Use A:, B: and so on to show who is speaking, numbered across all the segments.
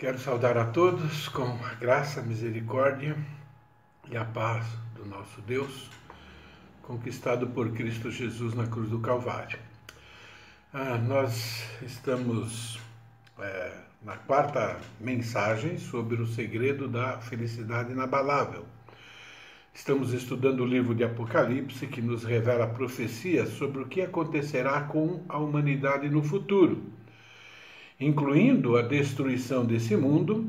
A: Quero saudar a todos com a graça, a misericórdia e a paz do nosso Deus, conquistado por Cristo Jesus na cruz do Calvário. Ah, nós estamos é, na quarta mensagem sobre o segredo da felicidade inabalável. Estamos estudando o livro de Apocalipse, que nos revela profecias sobre o que acontecerá com a humanidade no futuro incluindo a destruição desse mundo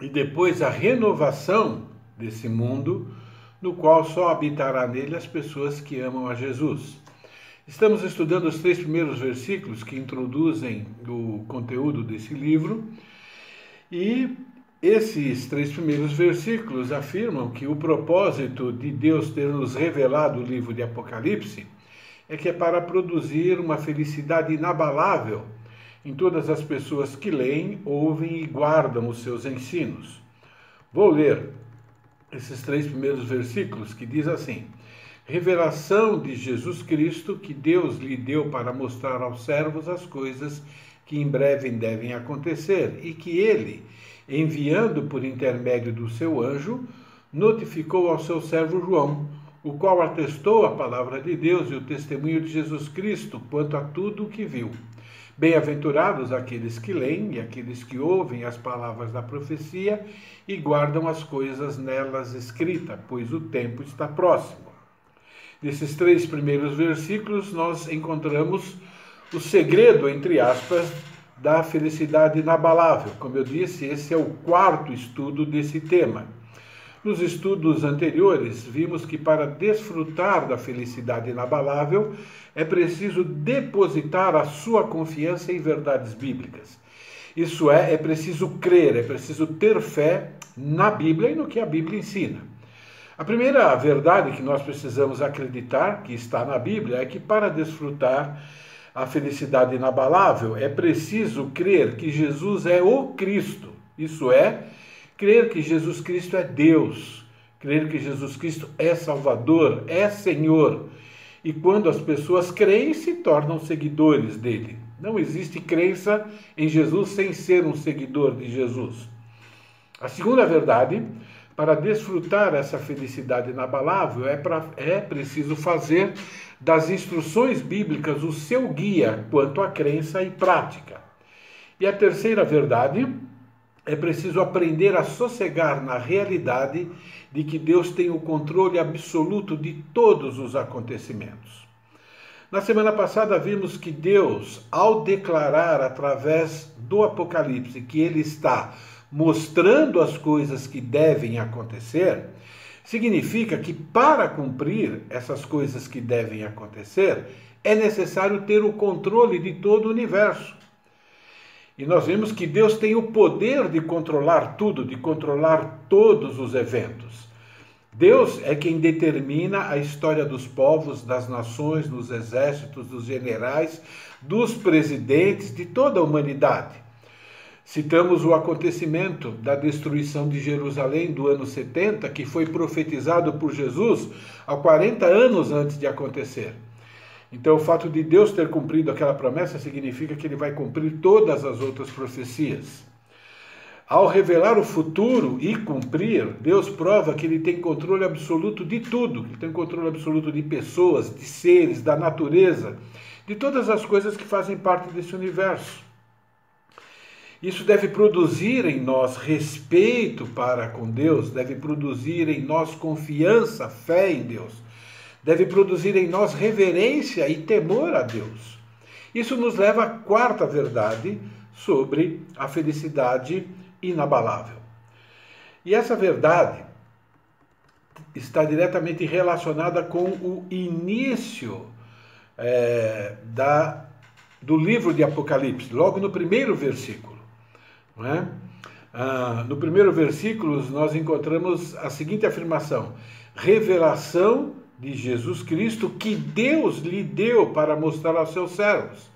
A: e depois a renovação desse mundo, no qual só habitará nele as pessoas que amam a Jesus. Estamos estudando os três primeiros versículos que introduzem o conteúdo desse livro e esses três primeiros versículos afirmam que o propósito de Deus ter nos revelado o livro de Apocalipse é que é para produzir uma felicidade inabalável em todas as pessoas que leem, ouvem e guardam os seus ensinos. Vou ler esses três primeiros versículos que diz assim: Revelação de Jesus Cristo que Deus lhe deu para mostrar aos servos as coisas que em breve devem acontecer e que ele, enviando por intermédio do seu anjo, notificou ao seu servo João, o qual atestou a palavra de Deus e o testemunho de Jesus Cristo quanto a tudo o que viu. Bem-aventurados aqueles que leem e aqueles que ouvem as palavras da profecia e guardam as coisas nelas escritas, pois o tempo está próximo. Nesses três primeiros versículos, nós encontramos o segredo, entre aspas, da felicidade inabalável. Como eu disse, esse é o quarto estudo desse tema. Nos estudos anteriores, vimos que para desfrutar da felicidade inabalável é preciso depositar a sua confiança em verdades bíblicas. Isso é, é preciso crer, é preciso ter fé na Bíblia e no que a Bíblia ensina. A primeira verdade que nós precisamos acreditar, que está na Bíblia, é que para desfrutar a felicidade inabalável é preciso crer que Jesus é o Cristo. Isso é, Crer que Jesus Cristo é Deus, crer que Jesus Cristo é Salvador, é Senhor. E quando as pessoas creem, se tornam seguidores dele. Não existe crença em Jesus sem ser um seguidor de Jesus. A segunda verdade, para desfrutar essa felicidade inabalável, é, pra, é preciso fazer das instruções bíblicas o seu guia quanto à crença e prática. E a terceira verdade é preciso aprender a sossegar na realidade de que Deus tem o controle absoluto de todos os acontecimentos. Na semana passada vimos que Deus, ao declarar através do Apocalipse que Ele está mostrando as coisas que devem acontecer, significa que para cumprir essas coisas que devem acontecer, é necessário ter o controle de todo o universo. E nós vimos que Deus tem o poder de controlar tudo, de controlar todos os eventos. Deus é quem determina a história dos povos, das nações, dos exércitos, dos generais, dos presidentes, de toda a humanidade. Citamos o acontecimento da destruição de Jerusalém do ano 70, que foi profetizado por Jesus há 40 anos antes de acontecer. Então, o fato de Deus ter cumprido aquela promessa significa que ele vai cumprir todas as outras profecias. Ao revelar o futuro e cumprir, Deus prova que ele tem controle absoluto de tudo, ele tem controle absoluto de pessoas, de seres, da natureza, de todas as coisas que fazem parte desse universo. Isso deve produzir em nós respeito para com Deus, deve produzir em nós confiança, fé em Deus deve produzir em nós reverência e temor a Deus. Isso nos leva à quarta verdade sobre a felicidade inabalável. E essa verdade está diretamente relacionada com o início é, da, do livro de Apocalipse, logo no primeiro versículo. Não é? Ah, no primeiro versículo, nós encontramos a seguinte afirmação: revelação de Jesus Cristo que Deus lhe deu para mostrar aos seus servos.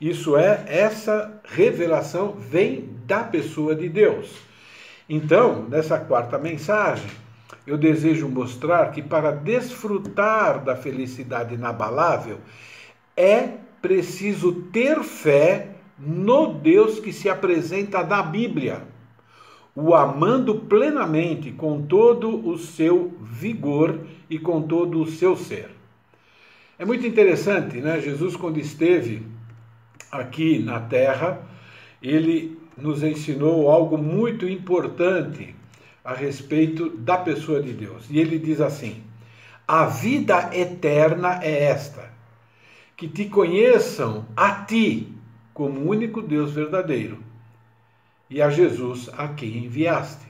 A: Isso é, essa revelação vem da pessoa de Deus. Então, nessa quarta mensagem, eu desejo mostrar que para desfrutar da felicidade inabalável é preciso ter fé no Deus que se apresenta na Bíblia. O amando plenamente com todo o seu vigor e com todo o seu ser. É muito interessante, né? Jesus, quando esteve aqui na terra, ele nos ensinou algo muito importante a respeito da pessoa de Deus. E ele diz assim: A vida eterna é esta, que te conheçam a ti como único Deus verdadeiro e a Jesus a quem enviaste.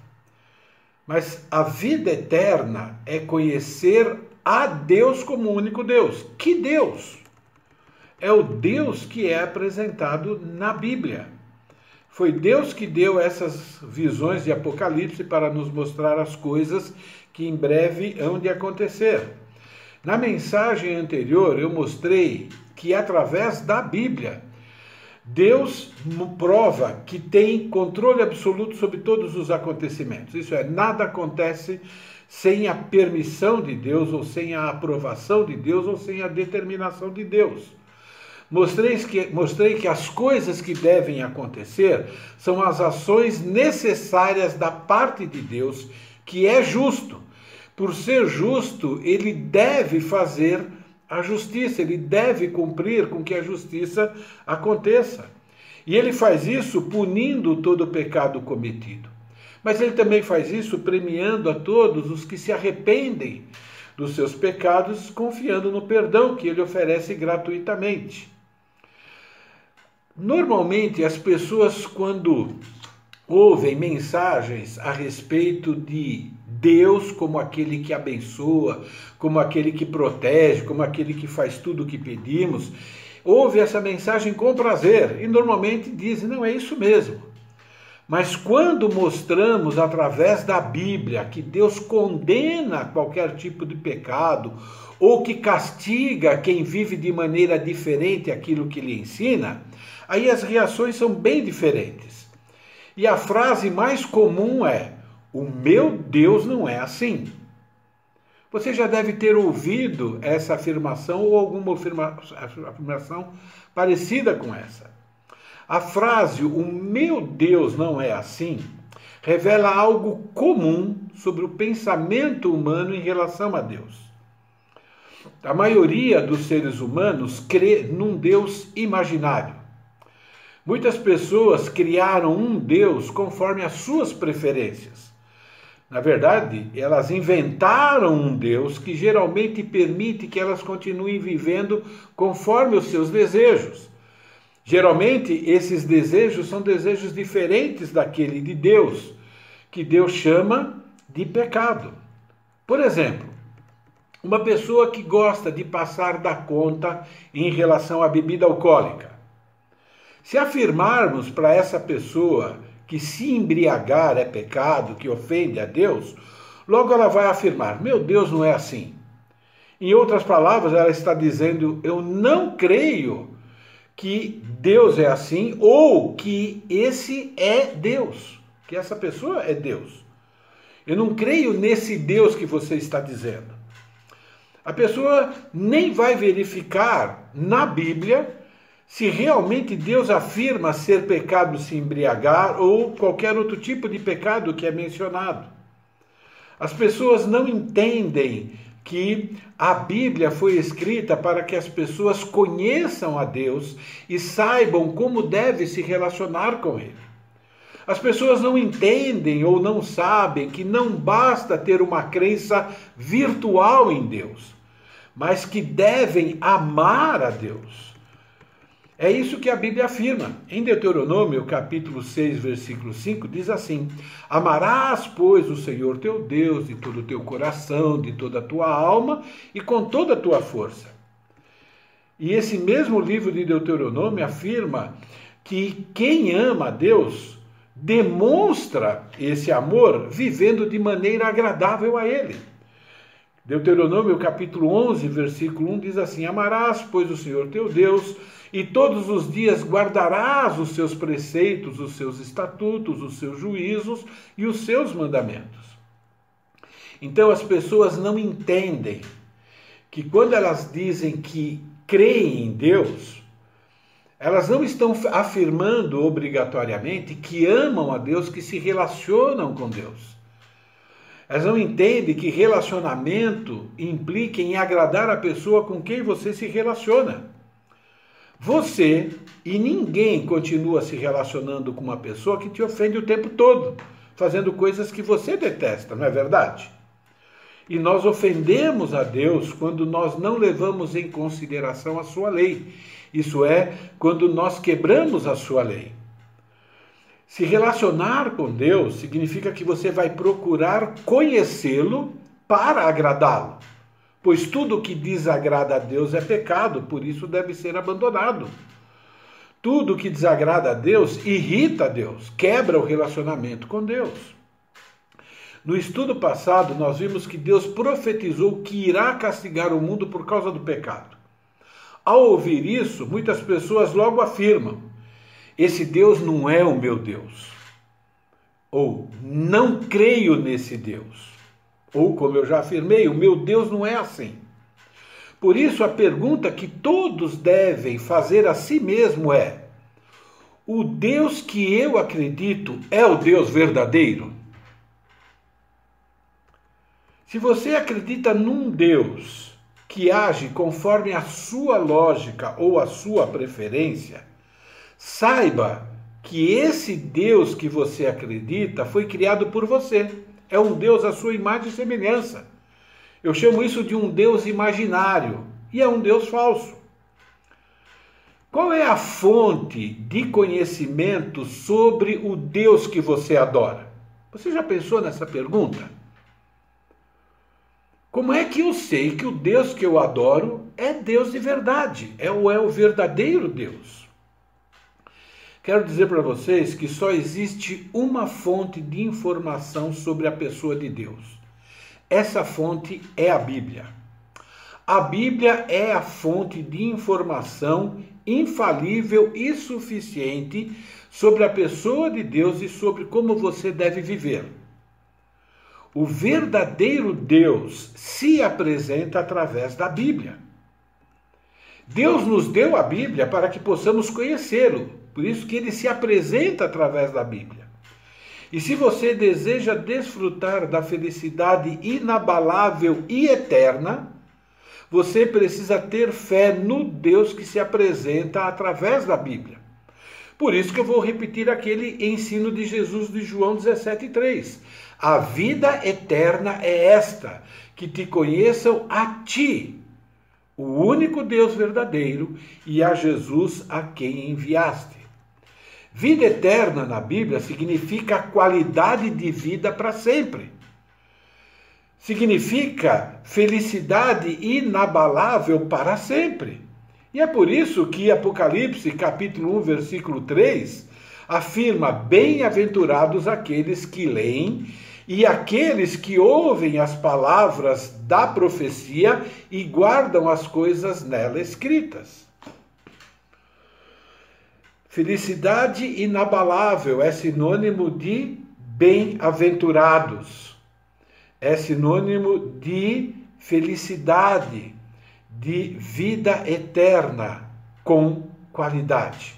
A: Mas a vida eterna é conhecer a Deus como único Deus. Que Deus? É o Deus que é apresentado na Bíblia. Foi Deus que deu essas visões de Apocalipse para nos mostrar as coisas que em breve hão de acontecer. Na mensagem anterior, eu mostrei que através da Bíblia, Deus prova que tem controle absoluto sobre todos os acontecimentos. Isso é, nada acontece sem a permissão de Deus, ou sem a aprovação de Deus, ou sem a determinação de Deus. Mostrei que, mostrei que as coisas que devem acontecer são as ações necessárias da parte de Deus, que é justo. Por ser justo, ele deve fazer a justiça, ele deve cumprir com que a justiça aconteça. E ele faz isso punindo todo o pecado cometido. Mas ele também faz isso premiando a todos os que se arrependem dos seus pecados, confiando no perdão que ele oferece gratuitamente. Normalmente, as pessoas, quando ouvem mensagens a respeito de Deus como aquele que abençoa, como aquele que protege, como aquele que faz tudo o que pedimos, ouve essa mensagem com prazer e normalmente dizem: não é isso mesmo. Mas quando mostramos através da Bíblia que Deus condena qualquer tipo de pecado ou que castiga quem vive de maneira diferente aquilo que lhe ensina, aí as reações são bem diferentes. E a frase mais comum é: o meu Deus não é assim. Você já deve ter ouvido essa afirmação ou alguma afirmação parecida com essa. A frase o meu Deus não é assim revela algo comum sobre o pensamento humano em relação a Deus. A maioria dos seres humanos crê num Deus imaginário. Muitas pessoas criaram um Deus conforme as suas preferências. Na verdade, elas inventaram um Deus que geralmente permite que elas continuem vivendo conforme os seus desejos. Geralmente, esses desejos são desejos diferentes daquele de Deus, que Deus chama de pecado. Por exemplo, uma pessoa que gosta de passar da conta em relação à bebida alcoólica. Se afirmarmos para essa pessoa que se embriagar é pecado, que ofende a Deus, logo ela vai afirmar: meu Deus não é assim. Em outras palavras, ela está dizendo: eu não creio que Deus é assim ou que esse é Deus, que essa pessoa é Deus. Eu não creio nesse Deus que você está dizendo. A pessoa nem vai verificar na Bíblia se realmente Deus afirma ser pecado se embriagar ou qualquer outro tipo de pecado que é mencionado. As pessoas não entendem que a Bíblia foi escrita para que as pessoas conheçam a Deus e saibam como deve se relacionar com Ele. As pessoas não entendem ou não sabem que não basta ter uma crença virtual em Deus, mas que devem amar a Deus. É isso que a Bíblia afirma. Em Deuteronômio, capítulo 6, versículo 5, diz assim: Amarás, pois, o Senhor teu Deus de todo o teu coração, de toda a tua alma e com toda a tua força. E esse mesmo livro de Deuteronômio afirma que quem ama a Deus demonstra esse amor vivendo de maneira agradável a Ele. Deuteronômio capítulo 11, versículo 1 diz assim: Amarás, pois, o Senhor teu Deus e todos os dias guardarás os seus preceitos, os seus estatutos, os seus juízos e os seus mandamentos. Então as pessoas não entendem que quando elas dizem que creem em Deus, Elas não estão afirmando obrigatoriamente que amam a Deus, que se relacionam com Deus. Elas não entendem que relacionamento implica em agradar a pessoa com quem você se relaciona. Você e ninguém continua se relacionando com uma pessoa que te ofende o tempo todo, fazendo coisas que você detesta, não é verdade? E nós ofendemos a Deus quando nós não levamos em consideração a sua lei. Isso é, quando nós quebramos a sua lei. Se relacionar com Deus significa que você vai procurar conhecê-lo para agradá-lo. Pois tudo que desagrada a Deus é pecado, por isso deve ser abandonado. Tudo que desagrada a Deus irrita a Deus, quebra o relacionamento com Deus. No estudo passado, nós vimos que Deus profetizou que irá castigar o mundo por causa do pecado. Ao ouvir isso, muitas pessoas logo afirmam: esse Deus não é o meu Deus. Ou não creio nesse Deus. Ou, como eu já afirmei, o meu Deus não é assim. Por isso, a pergunta que todos devem fazer a si mesmo é: o Deus que eu acredito é o Deus verdadeiro? Se você acredita num Deus que age conforme a sua lógica ou a sua preferência, saiba que esse Deus que você acredita foi criado por você. É um Deus à sua imagem e semelhança. Eu chamo isso de um Deus imaginário e é um Deus falso. Qual é a fonte de conhecimento sobre o Deus que você adora? Você já pensou nessa pergunta? Como é que eu sei que o Deus que eu adoro é Deus de verdade? É o, é o verdadeiro Deus? Quero dizer para vocês que só existe uma fonte de informação sobre a pessoa de Deus. Essa fonte é a Bíblia. A Bíblia é a fonte de informação infalível e suficiente sobre a pessoa de Deus e sobre como você deve viver o verdadeiro Deus se apresenta através da Bíblia. Deus nos deu a Bíblia para que possamos conhecê-lo, por isso que ele se apresenta através da Bíblia. E se você deseja desfrutar da felicidade inabalável e eterna, você precisa ter fé no Deus que se apresenta através da Bíblia. Por isso que eu vou repetir aquele ensino de Jesus de João 17,3. A vida eterna é esta, que te conheçam a ti, o único Deus verdadeiro, e a Jesus a quem enviaste. Vida eterna na Bíblia significa qualidade de vida para sempre. Significa felicidade inabalável para sempre. E é por isso que Apocalipse, capítulo 1, versículo 3, afirma: Bem-aventurados aqueles que leem e aqueles que ouvem as palavras da profecia e guardam as coisas nela escritas. Felicidade inabalável é sinônimo de bem-aventurados, é sinônimo de felicidade, de vida eterna com qualidade.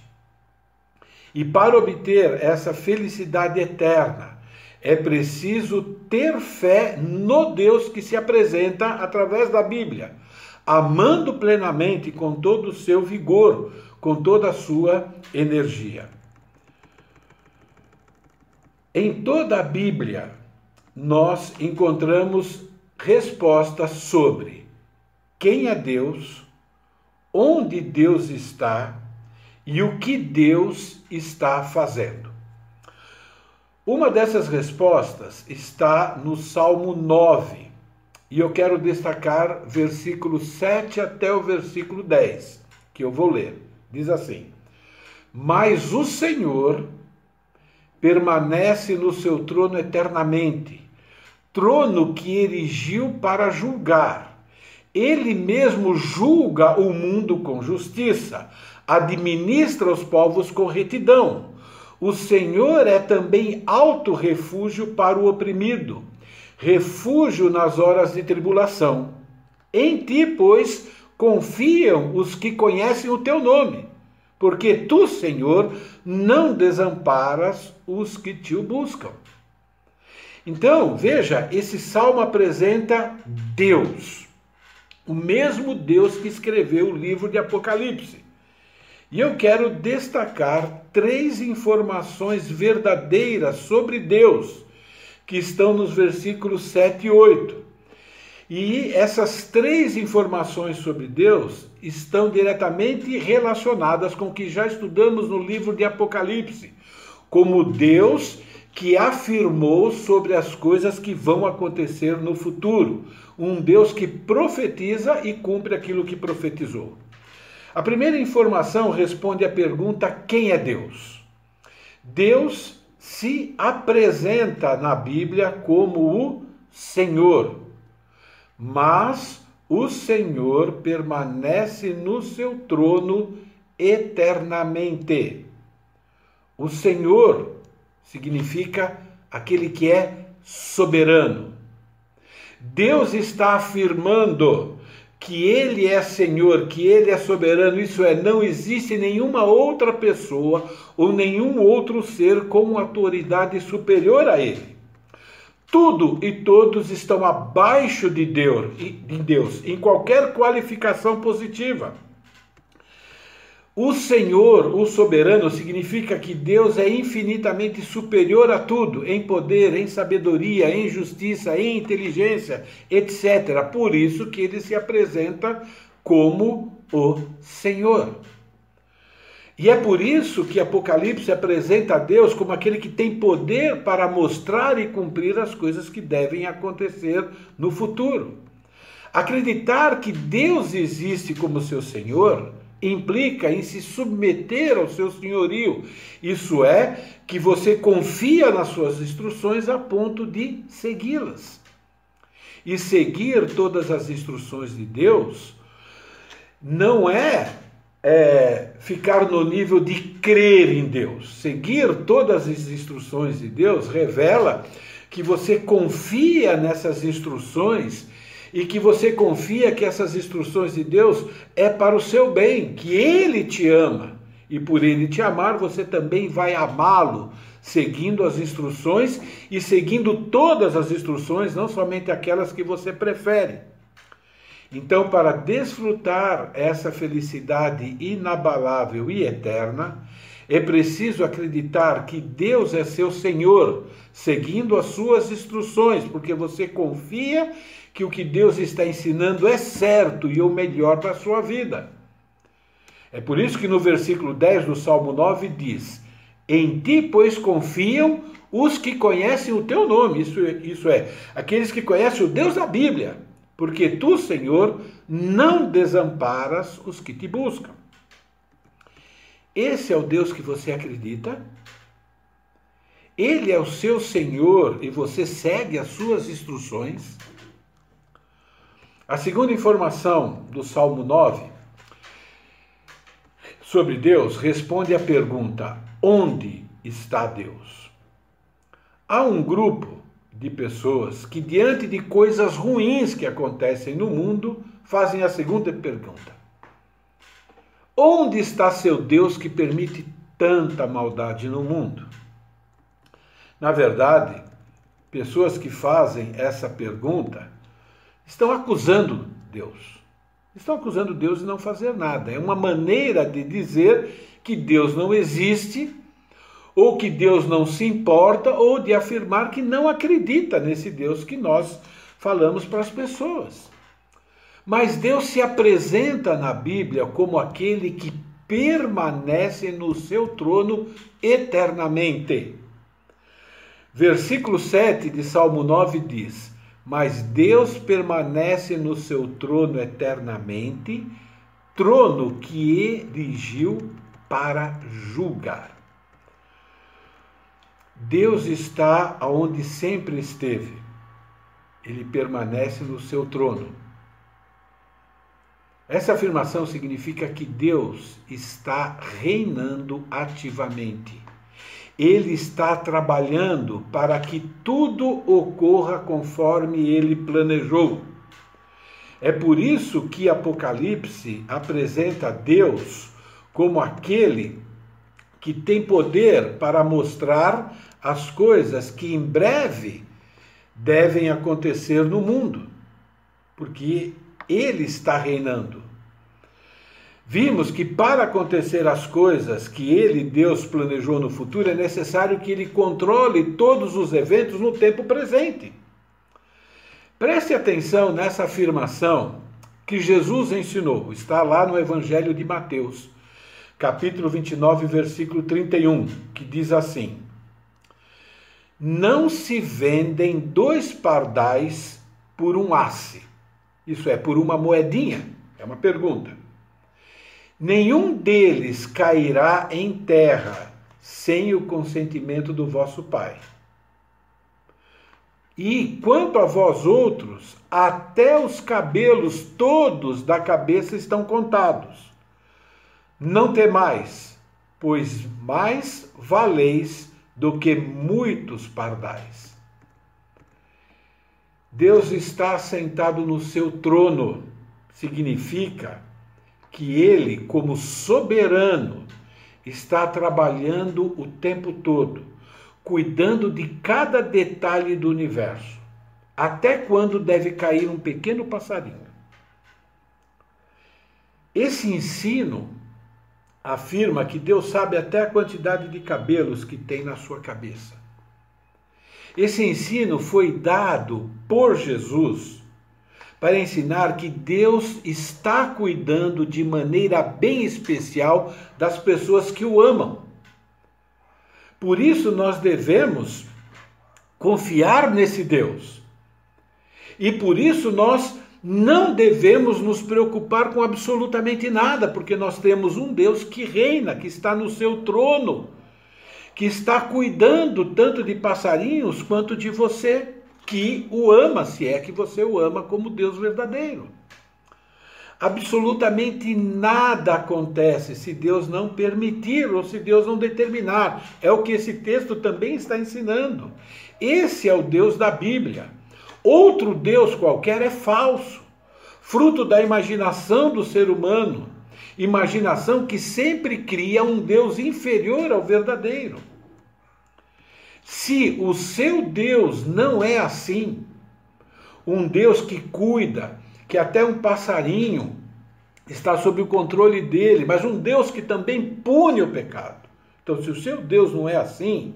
A: E para obter essa felicidade eterna, é preciso ter fé no Deus que se apresenta através da Bíblia, amando plenamente com todo o seu vigor, com toda a sua energia. Em toda a Bíblia, nós encontramos respostas sobre quem é Deus, onde Deus está e o que Deus está fazendo. Uma dessas respostas está no Salmo 9, e eu quero destacar versículo 7 até o versículo 10, que eu vou ler. Diz assim: Mas o Senhor permanece no seu trono eternamente, trono que erigiu para julgar ele mesmo julga o mundo com justiça, administra os povos com retidão. O Senhor é também alto refúgio para o oprimido, refúgio nas horas de tribulação. Em ti, pois, confiam os que conhecem o teu nome. porque tu, Senhor, não desamparas os que te buscam. Então, veja, esse salmo apresenta Deus, o mesmo Deus que escreveu o livro de Apocalipse. E eu quero destacar três informações verdadeiras sobre Deus, que estão nos versículos 7 e 8. E essas três informações sobre Deus estão diretamente relacionadas com o que já estudamos no livro de Apocalipse, como Deus que afirmou sobre as coisas que vão acontecer no futuro, um Deus que profetiza e cumpre aquilo que profetizou. A primeira informação responde à pergunta: quem é Deus? Deus se apresenta na Bíblia como o Senhor mas o Senhor permanece no seu trono eternamente. O Senhor significa aquele que é soberano. Deus está afirmando que Ele é Senhor, que Ele é soberano, isso é, não existe nenhuma outra pessoa ou nenhum outro ser com autoridade superior a Ele. Tudo e todos estão abaixo de Deus, de Deus, em qualquer qualificação positiva. O Senhor, o soberano, significa que Deus é infinitamente superior a tudo, em poder, em sabedoria, em justiça, em inteligência, etc. Por isso que ele se apresenta como o Senhor. E é por isso que Apocalipse apresenta a Deus como aquele que tem poder para mostrar e cumprir as coisas que devem acontecer no futuro. Acreditar que Deus existe como seu Senhor implica em se submeter ao seu senhorio. Isso é, que você confia nas suas instruções a ponto de segui-las. E seguir todas as instruções de Deus não é é, ficar no nível de crer em Deus. Seguir todas as instruções de Deus revela que você confia nessas instruções e que você confia que essas instruções de Deus é para o seu bem, que Ele te ama. E por Ele te amar, você também vai amá-lo, seguindo as instruções e seguindo todas as instruções, não somente aquelas que você prefere. Então, para desfrutar essa felicidade inabalável e eterna, é preciso acreditar que Deus é seu Senhor, seguindo as suas instruções, porque você confia que o que Deus está ensinando é certo e o melhor para a sua vida. É por isso que no versículo 10 do Salmo 9 diz: Em ti, pois, confiam os que conhecem o teu nome, isso, isso é, aqueles que conhecem o Deus da Bíblia porque tu, Senhor, não desamparas os que te buscam. Esse é o Deus que você acredita? Ele é o seu Senhor e você segue as suas instruções? A segunda informação do Salmo 9 sobre Deus responde à pergunta: onde está Deus? Há um grupo de pessoas que, diante de coisas ruins que acontecem no mundo, fazem a seguinte pergunta: Onde está seu Deus que permite tanta maldade no mundo? Na verdade, pessoas que fazem essa pergunta estão acusando Deus. Estão acusando Deus de não fazer nada. É uma maneira de dizer que Deus não existe ou que Deus não se importa, ou de afirmar que não acredita nesse Deus que nós falamos para as pessoas. Mas Deus se apresenta na Bíblia como aquele que permanece no seu trono eternamente. Versículo 7 de Salmo 9 diz: Mas Deus permanece no seu trono eternamente, trono que erigiu para julgar. Deus está aonde sempre esteve. Ele permanece no seu trono. Essa afirmação significa que Deus está reinando ativamente. Ele está trabalhando para que tudo ocorra conforme ele planejou. É por isso que Apocalipse apresenta Deus como aquele que tem poder para mostrar as coisas que em breve devem acontecer no mundo, porque ele está reinando. Vimos que para acontecer as coisas que ele, Deus, planejou no futuro, é necessário que ele controle todos os eventos no tempo presente. Preste atenção nessa afirmação que Jesus ensinou, está lá no Evangelho de Mateus, capítulo 29, versículo 31, que diz assim: Não se vendem dois pardais por um asse, isso é, por uma moedinha. É uma pergunta. Nenhum deles cairá em terra sem o consentimento do vosso Pai. E quanto a vós outros, até os cabelos todos da cabeça estão contados. Não temais, pois mais valeis do que muitos pardais. Deus está sentado no seu trono, significa que ele, como soberano, está trabalhando o tempo todo, cuidando de cada detalhe do universo, até quando deve cair um pequeno passarinho. Esse ensino afirma que Deus sabe até a quantidade de cabelos que tem na sua cabeça. Esse ensino foi dado por Jesus para ensinar que Deus está cuidando de maneira bem especial das pessoas que o amam. Por isso nós devemos confiar nesse Deus. E por isso nós não devemos nos preocupar com absolutamente nada, porque nós temos um Deus que reina, que está no seu trono, que está cuidando tanto de passarinhos quanto de você que o ama, se é que você o ama como Deus verdadeiro. Absolutamente nada acontece se Deus não permitir ou se Deus não determinar. É o que esse texto também está ensinando. Esse é o Deus da Bíblia. Outro Deus qualquer é falso, fruto da imaginação do ser humano, imaginação que sempre cria um Deus inferior ao verdadeiro. Se o seu Deus não é assim, um Deus que cuida, que até um passarinho está sob o controle dele, mas um Deus que também pune o pecado. Então, se o seu Deus não é assim,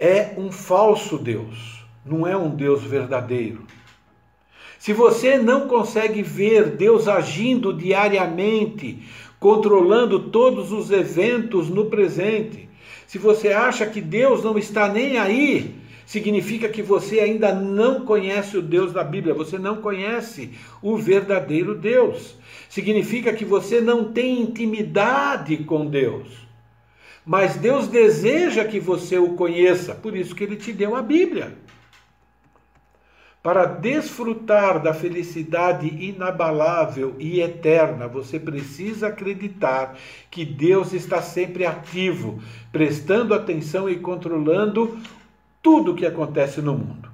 A: é um falso Deus, não é um Deus verdadeiro. Se você não consegue ver Deus agindo diariamente, controlando todos os eventos no presente, se você acha que Deus não está nem aí, significa que você ainda não conhece o Deus da Bíblia, você não conhece o verdadeiro Deus. Significa que você não tem intimidade com Deus. Mas Deus deseja que você o conheça, por isso que ele te deu a Bíblia. Para desfrutar da felicidade inabalável e eterna, você precisa acreditar que Deus está sempre ativo, prestando atenção e controlando tudo o que acontece no mundo.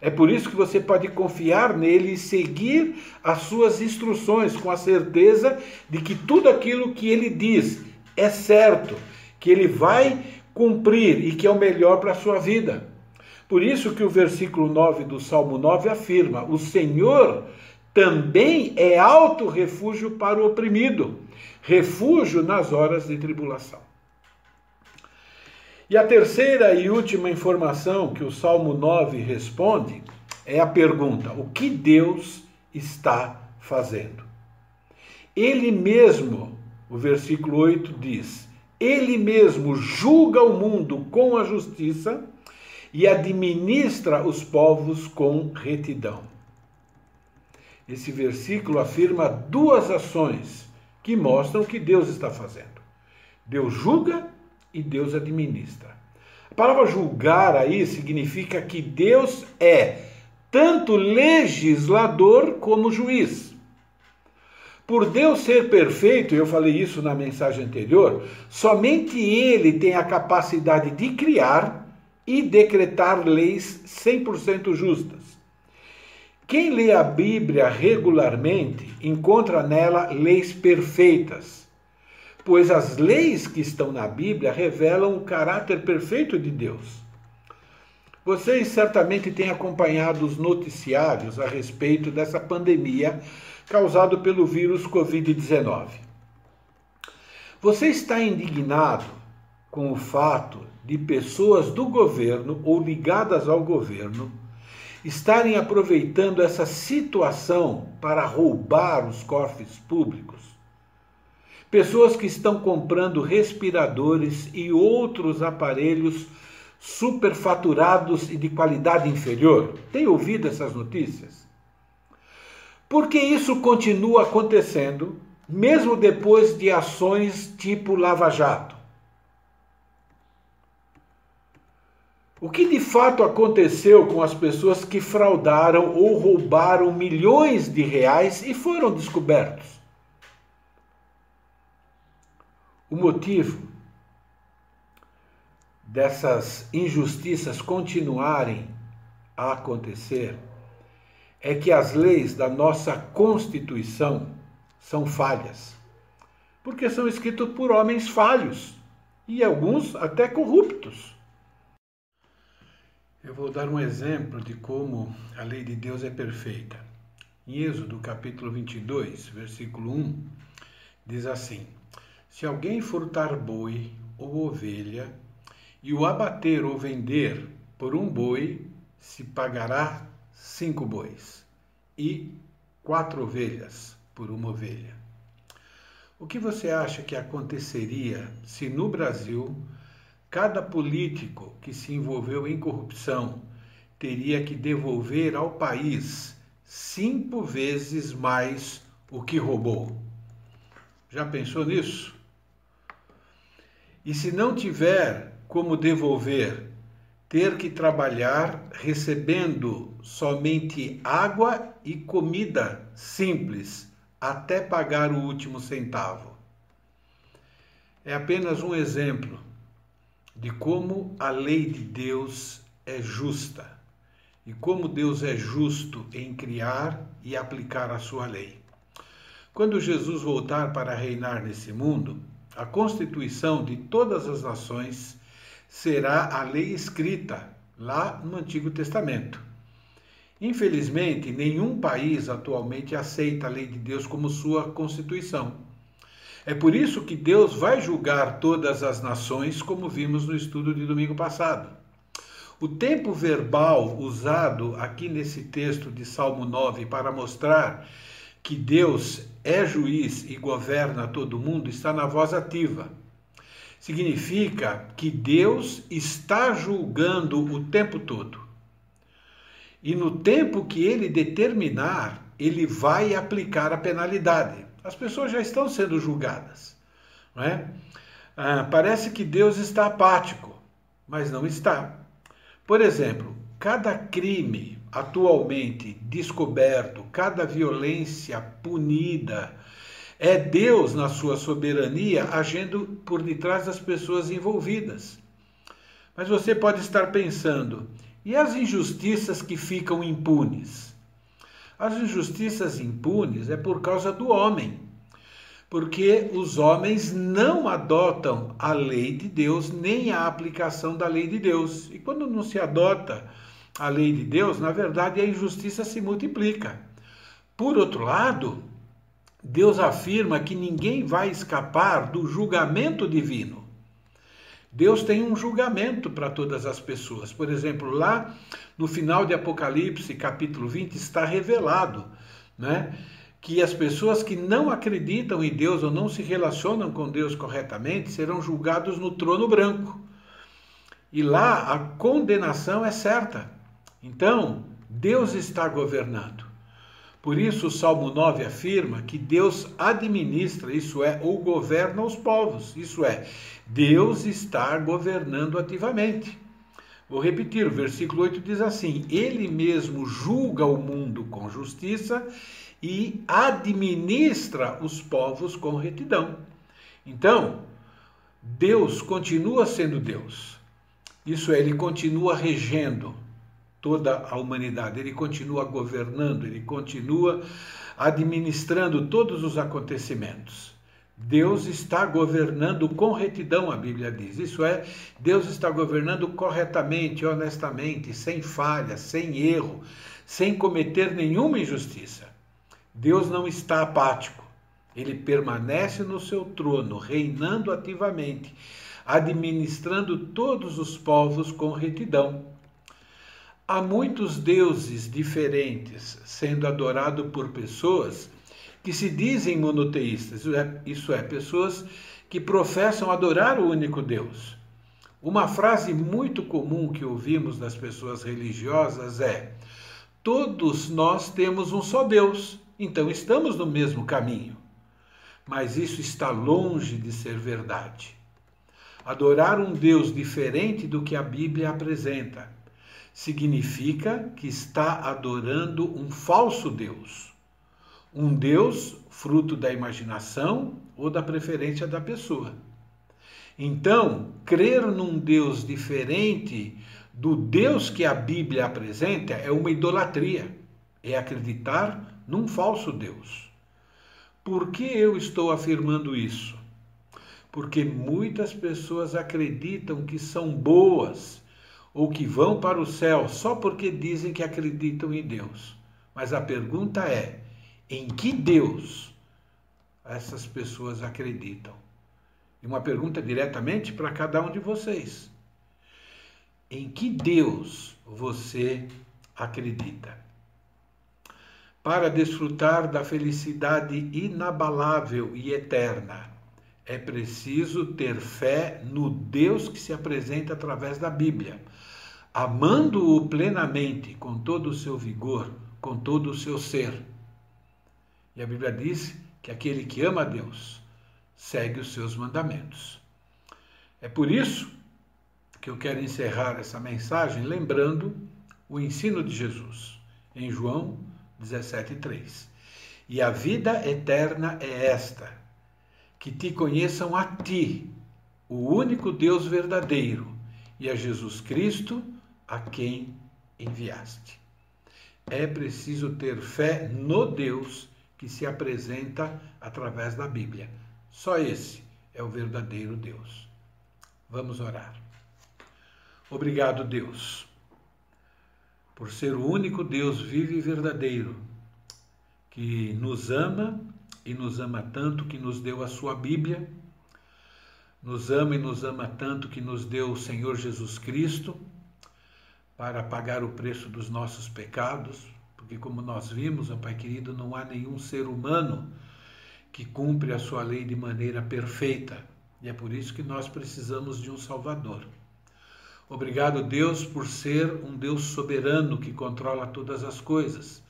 A: É por isso que você pode confiar nele e seguir as suas instruções com a certeza de que tudo aquilo que ele diz é certo, que ele vai cumprir e que é o melhor para a sua vida. Por isso que o versículo 9 do Salmo 9 afirma: O Senhor também é alto refúgio para o oprimido, refúgio nas horas de tribulação. E a terceira e última informação que o Salmo 9 responde é a pergunta: o que Deus está fazendo? Ele mesmo, o versículo 8 diz: Ele mesmo julga o mundo com a justiça e administra os povos com retidão. Esse versículo afirma duas ações que mostram o que Deus está fazendo. Deus julga e Deus administra. A palavra julgar aí significa que Deus é tanto legislador como juiz. Por Deus ser perfeito, eu falei isso na mensagem anterior, somente Ele tem a capacidade de criar e decretar leis 100% justas. Quem lê a Bíblia regularmente encontra nela leis perfeitas, pois as leis que estão na Bíblia revelam o caráter perfeito de Deus. Vocês certamente têm acompanhado os noticiários a respeito dessa pandemia causada pelo vírus Covid-19. Você está indignado com o fato de pessoas do governo ou ligadas ao governo estarem aproveitando essa situação para roubar os cofres públicos? Pessoas que estão comprando respiradores e outros aparelhos superfaturados e de qualidade inferior. Tem ouvido essas notícias? Porque isso continua acontecendo, mesmo depois de ações tipo Lava Jato. O que de fato aconteceu com as pessoas que fraudaram ou roubaram milhões de reais e foram descobertos? O motivo dessas injustiças continuarem a acontecer é que as leis da nossa Constituição são falhas, porque são escritas por homens falhos e alguns até corruptos. Eu vou dar um exemplo de como a lei de Deus é perfeita. Em Êxodo capítulo 22, versículo 1, diz assim: Se alguém furtar boi ou ovelha e o abater ou vender por um boi, se pagará cinco bois e quatro ovelhas por uma ovelha. O que você acha que aconteceria se no Brasil Cada político que se envolveu em corrupção teria que devolver ao país cinco vezes mais o que roubou. Já pensou nisso? E se não tiver como devolver, ter que trabalhar recebendo somente água e comida simples até pagar o último centavo. É apenas um exemplo de como a lei de Deus é justa e como Deus é justo em criar e aplicar a sua lei. Quando Jesus voltar para reinar nesse mundo, a constituição de todas as nações será a lei escrita lá no Antigo Testamento. Infelizmente, nenhum país atualmente aceita a lei de Deus como sua constituição. É por isso que Deus vai julgar todas as nações, como vimos no estudo de domingo passado. O tempo verbal usado aqui nesse texto de Salmo 9 para mostrar que Deus é juiz e governa todo mundo está na voz ativa. Significa que Deus está julgando o tempo todo. E no tempo que ele determinar, ele vai aplicar a penalidade. As pessoas já estão sendo julgadas. Não é? Ah, parece que Deus está apático, mas não está. Por exemplo, cada crime atualmente descoberto, cada violência punida, é Deus, na sua soberania, agindo por detrás das pessoas envolvidas. Mas você pode estar pensando, e as injustiças que ficam impunes? As injustiças impunes é por causa do homem, porque os homens não adotam a lei de Deus nem a aplicação da lei de Deus. E quando não se adota a lei de Deus, na verdade a injustiça se multiplica. Por outro lado, Deus afirma que ninguém vai escapar do julgamento divino. Deus tem um julgamento para todas as pessoas. Por exemplo, lá no final de Apocalipse, capítulo 20, está revelado, né? que as pessoas que não acreditam em Deus ou não se relacionam com Deus corretamente serão julgados no trono branco. E lá a condenação é certa. Então, Deus está governando. Por isso, o Salmo 9 afirma que Deus administra, isso é, ou governa os povos, isso é, Deus está governando ativamente. Vou repetir, o versículo 8 diz assim: Ele mesmo julga o mundo com justiça e administra os povos com retidão. Então, Deus continua sendo Deus. Isso é, ele continua regendo toda a humanidade. Ele continua governando, ele continua administrando todos os acontecimentos. Deus está governando com retidão, a Bíblia diz. Isso é, Deus está governando corretamente, honestamente, sem falha, sem erro, sem cometer nenhuma injustiça. Deus não está apático. Ele permanece no seu trono, reinando ativamente, administrando todos os povos com retidão. Há muitos deuses diferentes sendo adorados por pessoas que se dizem monoteístas, isso é, isso é, pessoas que professam adorar o único Deus. Uma frase muito comum que ouvimos das pessoas religiosas é: Todos nós temos um só Deus, então estamos no mesmo caminho. Mas isso está longe de ser verdade. Adorar um Deus diferente do que a Bíblia apresenta significa que está adorando um falso Deus um Deus fruto da imaginação ou da preferência da pessoa. Então, crer num Deus diferente do Deus que a Bíblia apresenta é uma idolatria, é acreditar num falso Deus. Por que eu estou afirmando isso? Porque muitas pessoas acreditam que são boas ou que vão para o céu só porque dizem que acreditam em Deus. Mas a pergunta é: em que Deus essas pessoas acreditam? E uma pergunta diretamente para cada um de vocês. Em que Deus você acredita? Para desfrutar da felicidade inabalável e eterna, é preciso ter fé no Deus que se apresenta através da Bíblia, amando-o plenamente, com todo o seu vigor, com todo o seu ser e a Bíblia diz que aquele que ama a Deus segue os seus mandamentos. É por isso que eu quero encerrar essa mensagem lembrando o ensino de Jesus em João 17:3. E a vida eterna é esta: que te conheçam a ti, o único Deus verdadeiro, e a Jesus Cristo, a quem enviaste. É preciso ter fé no Deus que se apresenta através da Bíblia. Só esse é o verdadeiro Deus. Vamos orar. Obrigado, Deus, por ser o único Deus vivo e verdadeiro, que nos ama e nos ama tanto que nos deu a sua Bíblia, nos ama e nos ama tanto que nos deu o Senhor Jesus Cristo para pagar o preço dos nossos pecados, porque, como nós vimos, ó Pai querido, não há nenhum ser humano que cumpre a sua lei de maneira perfeita. E é por isso que nós precisamos de um Salvador. Obrigado, Deus, por ser um Deus soberano que controla todas as coisas.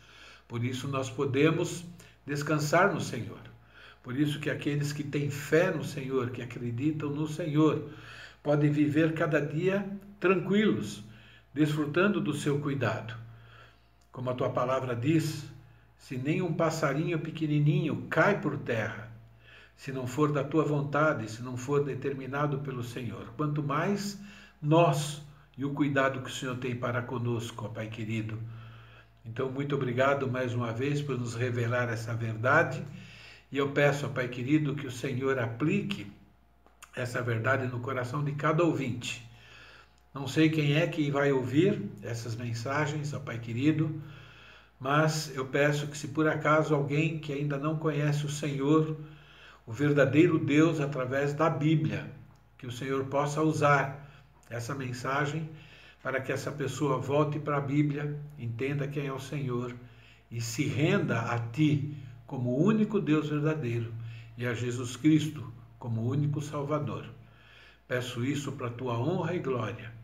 A: Por isso nós podemos descansar no Senhor. Por isso que aqueles que têm fé no Senhor, que acreditam no Senhor, podem viver cada dia tranquilos, desfrutando do seu cuidado. Como a tua palavra diz, se nem um passarinho pequenininho cai por terra, se não for da tua vontade, se não for determinado pelo Senhor, quanto mais nós e o cuidado que o Senhor tem para conosco, ó Pai querido. Então, muito obrigado mais uma vez por nos revelar essa verdade. E eu peço, ó Pai querido, que o Senhor aplique essa verdade no coração de cada ouvinte não sei quem é que vai ouvir essas mensagens, Pai querido, mas eu peço que, se por acaso alguém que ainda não conhece o Senhor, o verdadeiro Deus, através da Bíblia, que o Senhor possa usar essa mensagem para que essa pessoa volte para a Bíblia, entenda quem é o Senhor e se renda a Ti como o único Deus verdadeiro e a Jesus Cristo como o único Salvador. Peço isso para a tua honra e glória,